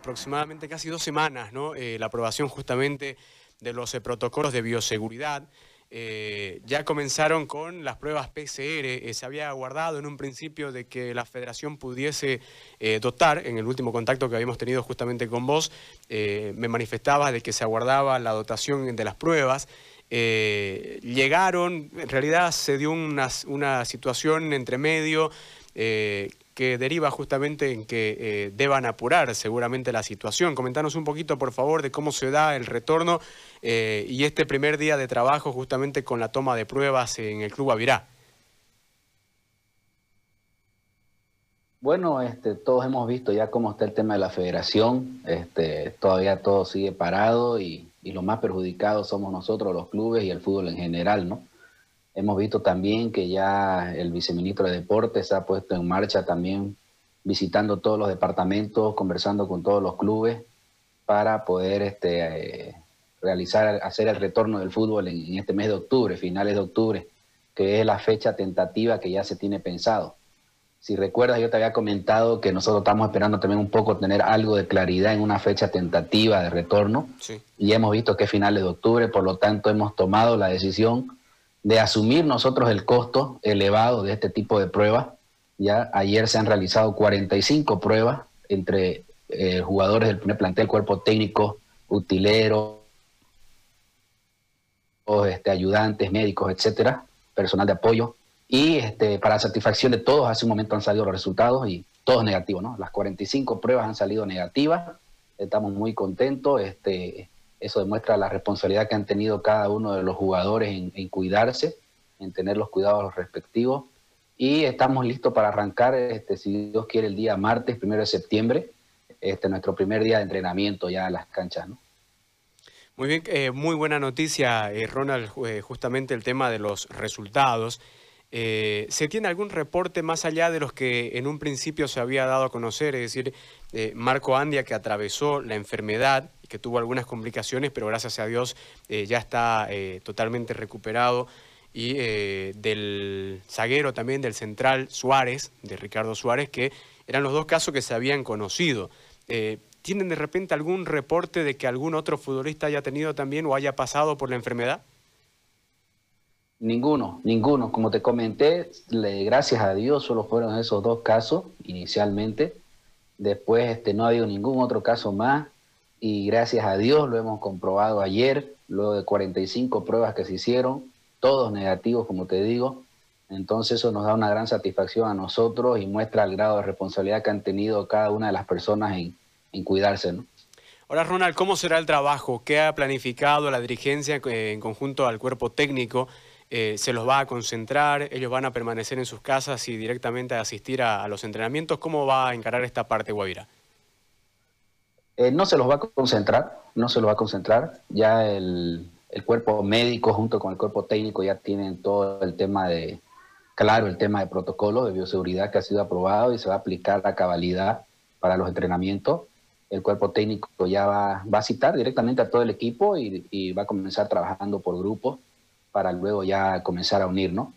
aproximadamente casi dos semanas, ¿no? Eh, la aprobación justamente de los eh, protocolos de bioseguridad. Eh, ya comenzaron con las pruebas PCR. se había aguardado en un principio de que la federación pudiese dotar, en el último contacto que habíamos tenido justamente con vos, me manifestaba de que se aguardaba la dotación de las pruebas. llegaron, en realidad se dio una situación entre medio que deriva justamente en que eh, deban apurar seguramente la situación. Comentanos un poquito, por favor, de cómo se da el retorno eh, y este primer día de trabajo justamente con la toma de pruebas en el Club Avirá. Bueno, este, todos hemos visto ya cómo está el tema de la federación. Este, todavía todo sigue parado y, y los más perjudicados somos nosotros, los clubes y el fútbol en general, ¿no? Hemos visto también que ya el viceministro de Deportes ha puesto en marcha también visitando todos los departamentos, conversando con todos los clubes para poder este, eh, realizar, hacer el retorno del fútbol en, este mes de octubre, finales de octubre, que es la fecha tentativa que ya se tiene pensado. Si recuerdas, yo te había comentado que nosotros estamos esperando también un poco tener algo de claridad en una fecha tentativa de retorno. Y hemos visto que es finales de octubre, por lo tanto hemos tomado la decisión de asumir nosotros el costo elevado de este tipo de pruebas. Ya ayer se han realizado 45 pruebas entre eh, jugadores del primer plantel, cuerpo técnico, utileros, este, ayudantes, médicos, etcétera, personal de apoyo. Y este, para satisfacción de todos, hace un momento han salido los resultados y todos negativos, ¿no? Las 45 pruebas han salido negativas. Estamos muy contentos. Este, eso demuestra la responsabilidad que han tenido cada uno de los jugadores en, cuidarse, en tener los cuidados respectivos. Y estamos listos para arrancar, este, si Dios quiere, el día martes, primero de septiembre, este, nuestro primer día de entrenamiento ya en las canchas. ¿no? Muy bien, eh, muy buena noticia, eh, Ronald, eh, justamente el tema de los resultados. ¿Se tiene algún reporte más allá de los que en un principio se había dado a conocer? Es decir, Marco Andia que atravesó la enfermedad que tuvo algunas complicaciones, pero gracias a Dios eh, ya está eh, totalmente recuperado. Y eh, del zaguero también, del central Suárez, de Ricardo Suárez, que eran los dos casos que se habían conocido. ¿Tienen de repente algún reporte de que algún otro futbolista haya tenido también o haya pasado por la enfermedad? Ninguno, ninguno. Como te comenté, gracias a Dios solo fueron esos dos casos inicialmente. Después este, no ha habido ningún otro caso más y gracias a Dios lo hemos comprobado ayer, luego de 45 pruebas que se hicieron, todos negativos, como te digo. Entonces eso nos da una gran satisfacción a nosotros y muestra el grado de responsabilidad que han tenido cada una de las personas en, cuidarse. ¿no? Ahora, Ronald, ¿cómo será el trabajo? ¿Qué ha planificado la dirigencia en conjunto al cuerpo técnico? Eh, ¿Se los va a concentrar? ¿Ellos van a permanecer en sus casas y directamente a asistir a, a los entrenamientos? ¿Cómo va a encarar esta parte, Guavira? Eh, no se los va a concentrar, no se los va a concentrar. Ya el, cuerpo médico junto con el cuerpo técnico ya tienen todo el tema de, claro, el tema de protocolo de bioseguridad que ha sido aprobado y se va a aplicar a cabalidad para los entrenamientos. El cuerpo técnico ya va, va a citar directamente a todo el equipo y, y va a comenzar trabajando por grupos para luego ya comenzar a unir, ¿no?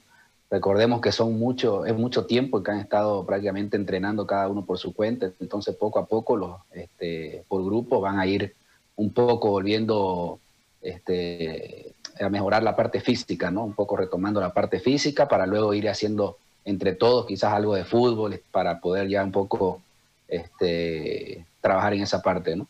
Recordemos que son mucho, es mucho tiempo que han estado prácticamente entrenando cada uno por su cuenta, entonces poco a poco los, este, por grupo van a ir un poco volviendo este, a mejorar la parte física, ¿no? Un poco retomando la parte física para luego ir haciendo entre todos quizás algo de fútbol para poder ya un poco este, trabajar en esa parte, ¿no?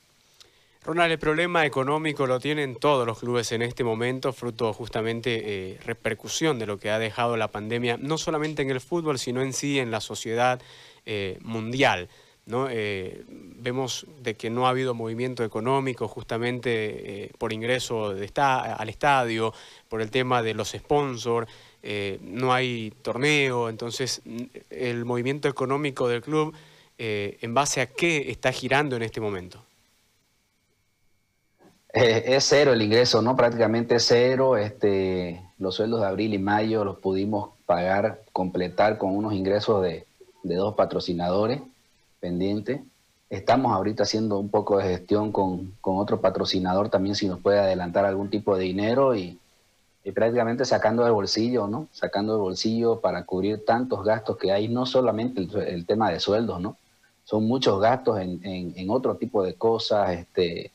Ronald, el problema económico lo tienen todos los clubes en este momento, fruto justamente eh, repercusión de lo que ha dejado la pandemia, no solamente en el fútbol, sino en sí en la sociedad eh, mundial. ¿no? Eh, vemos de que no ha habido movimiento económico justamente por ingreso de al estadio, por el tema de los sponsors, no hay torneo, entonces el movimiento económico del club, ¿en base a qué está girando en este momento? Eh, es cero el ingreso, ¿no? Prácticamente cero. Este, los sueldos de abril y mayo los pudimos pagar, completar con unos ingresos de, dos patrocinadores pendientes. Estamos ahorita haciendo un poco de gestión con, otro patrocinador también si nos puede adelantar algún tipo de dinero y, prácticamente sacando del bolsillo, ¿no? Sacando del bolsillo para cubrir tantos gastos que hay, no solamente el, el tema de sueldos, ¿no? son muchos gastos en, en, otro tipo de cosas, este,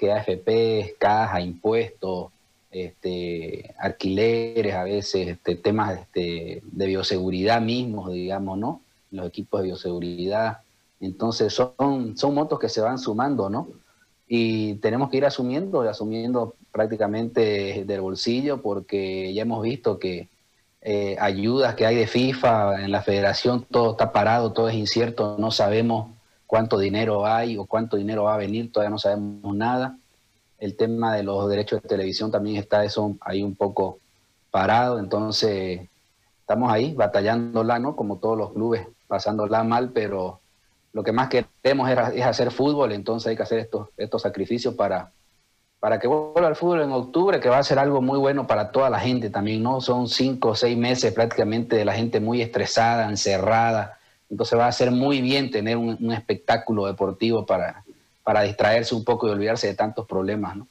que AFP, caja, impuestos, este, alquileres a veces, este, temas este, de bioseguridad mismos, digamos, ¿no? Los equipos de bioseguridad. Entonces son, son montos que se van sumando, ¿no? Y tenemos que ir asumiendo, asumiendo prácticamente del bolsillo, porque ya hemos visto que eh, ayudas que hay de FIFA en la federación, todo está parado, todo es incierto, no sabemos cuánto dinero hay o cuánto dinero va a venir, todavía no sabemos nada. El tema de los derechos de televisión también está eso ahí un poco parado, entonces estamos ahí batallándola, ¿no? Como todos los clubes, pasándola mal, pero lo que más queremos es, hacer fútbol, entonces hay que hacer estos, estos sacrificios para, para que vuelva al fútbol en octubre, que va a ser algo muy bueno para toda la gente también, ¿no? Son cinco o seis meses prácticamente de la gente muy estresada, encerrada. Entonces va a ser muy bien tener un, espectáculo deportivo para, para distraerse un poco y olvidarse de tantos problemas, ¿no?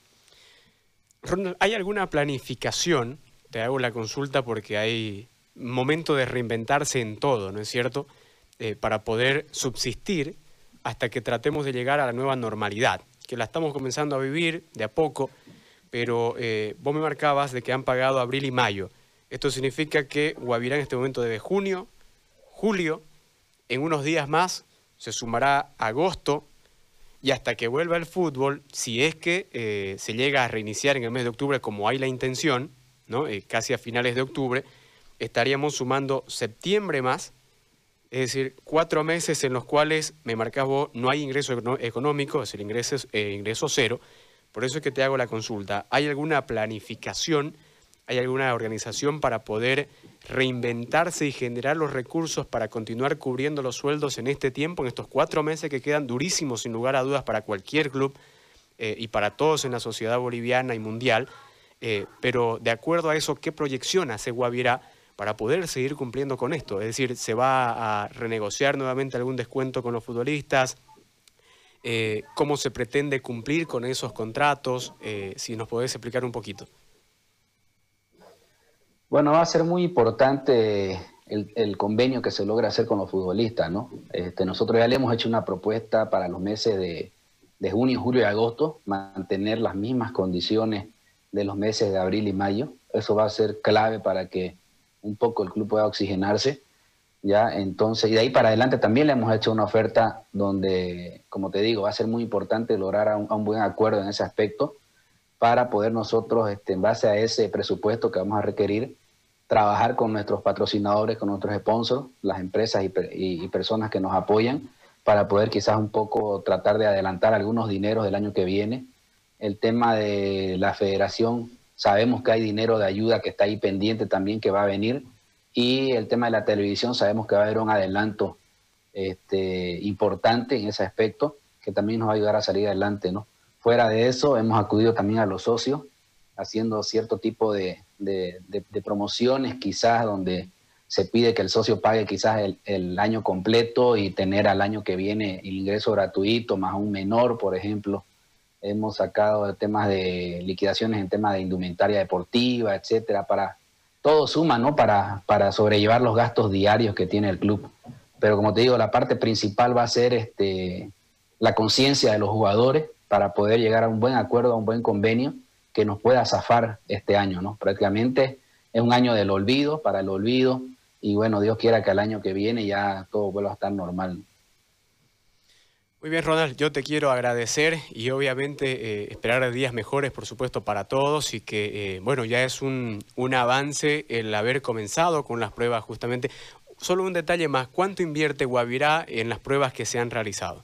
¿hay alguna planificación? Te hago la consulta porque hay momento de reinventarse en todo, ¿no es cierto? Eh, para poder subsistir hasta que tratemos de llegar a la nueva normalidad que la estamos comenzando a vivir de a poco, pero eh, vos me marcabas de que han pagado abril y mayo. Esto significa que Guavirá en este momento debe junio, julio, en unos días más se sumará agosto y hasta que vuelva el fútbol, si es que eh, se llega a reiniciar en el mes de octubre como hay la intención, ¿no? Eh, casi a finales de octubre, estaríamos sumando septiembre más es decir, cuatro meses en los cuales, me marcas vos, no hay ingreso económico, es el ingreso, eh, ingreso cero. Por eso es que te hago la consulta. ¿Hay alguna planificación, hay alguna organización para poder reinventarse y generar los recursos para continuar cubriendo los sueldos en este tiempo, en estos cuatro meses que quedan durísimos, sin lugar a dudas, para cualquier club eh, y para todos en la sociedad boliviana y mundial? Eh, pero de acuerdo a eso, ¿qué proyección hace Guavirá? para poder seguir cumpliendo con esto. Es decir, se va a renegociar nuevamente algún descuento con los futbolistas, eh, cómo se pretende cumplir con esos contratos, si nos podés explicar un poquito. Bueno, va a ser muy importante el, convenio que se logra hacer con los futbolistas, ¿no? Este, nosotros ya le hemos hecho una propuesta para los meses de, junio, julio y agosto, mantener las mismas condiciones de los meses de abril y mayo. Eso va a ser clave para que un poco el club pueda oxigenarse. ¿ya? Entonces, y de ahí para adelante también le hemos hecho una oferta donde, como te digo, va a ser muy importante lograr un, un buen acuerdo en ese aspecto para poder nosotros, este, en base a ese presupuesto que vamos a requerir, trabajar con nuestros patrocinadores, con nuestros sponsors, las empresas y, personas que nos apoyan, para poder quizás un poco tratar de adelantar algunos dineros del año que viene. El tema de la federación Sabemos que hay dinero de ayuda que está ahí pendiente también que va a venir. Y el tema de la televisión, sabemos que va a haber un adelanto este, importante en ese aspecto que también nos va a ayudar a salir adelante. ¿no? Fuera de eso, hemos acudido también a los socios haciendo cierto tipo de, promociones, quizás donde se pide que el socio pague quizás el, año completo y tener al año que viene el ingreso gratuito más un menor, por ejemplo hemos sacado temas de liquidaciones en temas de indumentaria deportiva, etcétera, para todo suma, ¿no? Para, para sobrellevar los gastos diarios que tiene el club. Pero como te digo, la parte principal va a ser este, la conciencia de los jugadores para poder llegar a un buen acuerdo, a un buen convenio que nos pueda zafar este año, ¿no? Prácticamente es un año del olvido, para el olvido, y bueno, Dios quiera que al año que viene ya todo vuelva a estar normal. Muy bien, Ronald, yo te quiero agradecer y obviamente eh, esperar días mejores, por supuesto, para todos y que, eh, bueno, ya es un, un, avance el haber comenzado con las pruebas justamente. Solo un detalle más, ¿cuánto invierte Guavirá en las pruebas que se han realizado?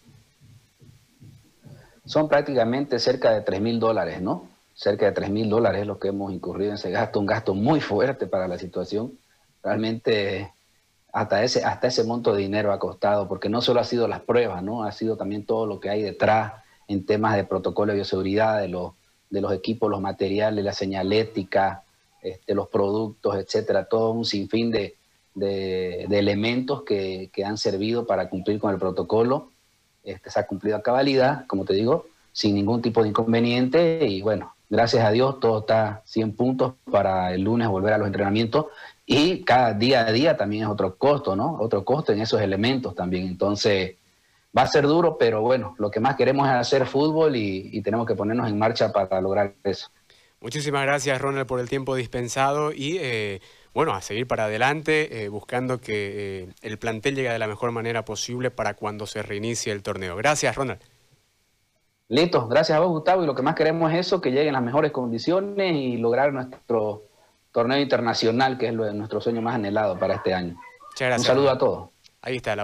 Son prácticamente cerca de 3 mil dólares, ¿no? Cerca de 3 mil dólares es lo que hemos incurrido en ese gasto, un gasto muy fuerte para la situación. Realmente hasta ese, hasta ese monto de dinero ha costado, porque no solo ha sido las pruebas, ¿no? Ha sido también todo lo que hay detrás en temas de protocolo de bioseguridad, de los, de los equipos, los materiales, la señalética, este, los productos, etcétera, todo un sinfín de, de, elementos que, que, han servido para cumplir con el protocolo. Este, se ha cumplido a cabalidad, como te digo, sin ningún tipo de inconveniente y bueno, gracias a Dios todo está 100 puntos para el lunes volver a los entrenamientos y cada día a día también es otro costo, ¿no? Otro costo en esos elementos también. Entonces, va a ser duro, pero bueno, lo que más queremos es hacer fútbol y, tenemos que ponernos en marcha para lograr eso. Muchísimas gracias, Ronald, por el tiempo dispensado y eh, bueno, a seguir para adelante, eh, buscando que eh, el plantel llegue de la mejor manera posible para cuando se reinicie el torneo. Gracias, Ronald. Listo, gracias a vos, Gustavo, y lo que más queremos es eso, que lleguen las mejores condiciones y lograr nuestro torneo internacional, que es nuestro sueño más anhelado para este año. Muchas gracias. Un saludo a todos. Ahí está la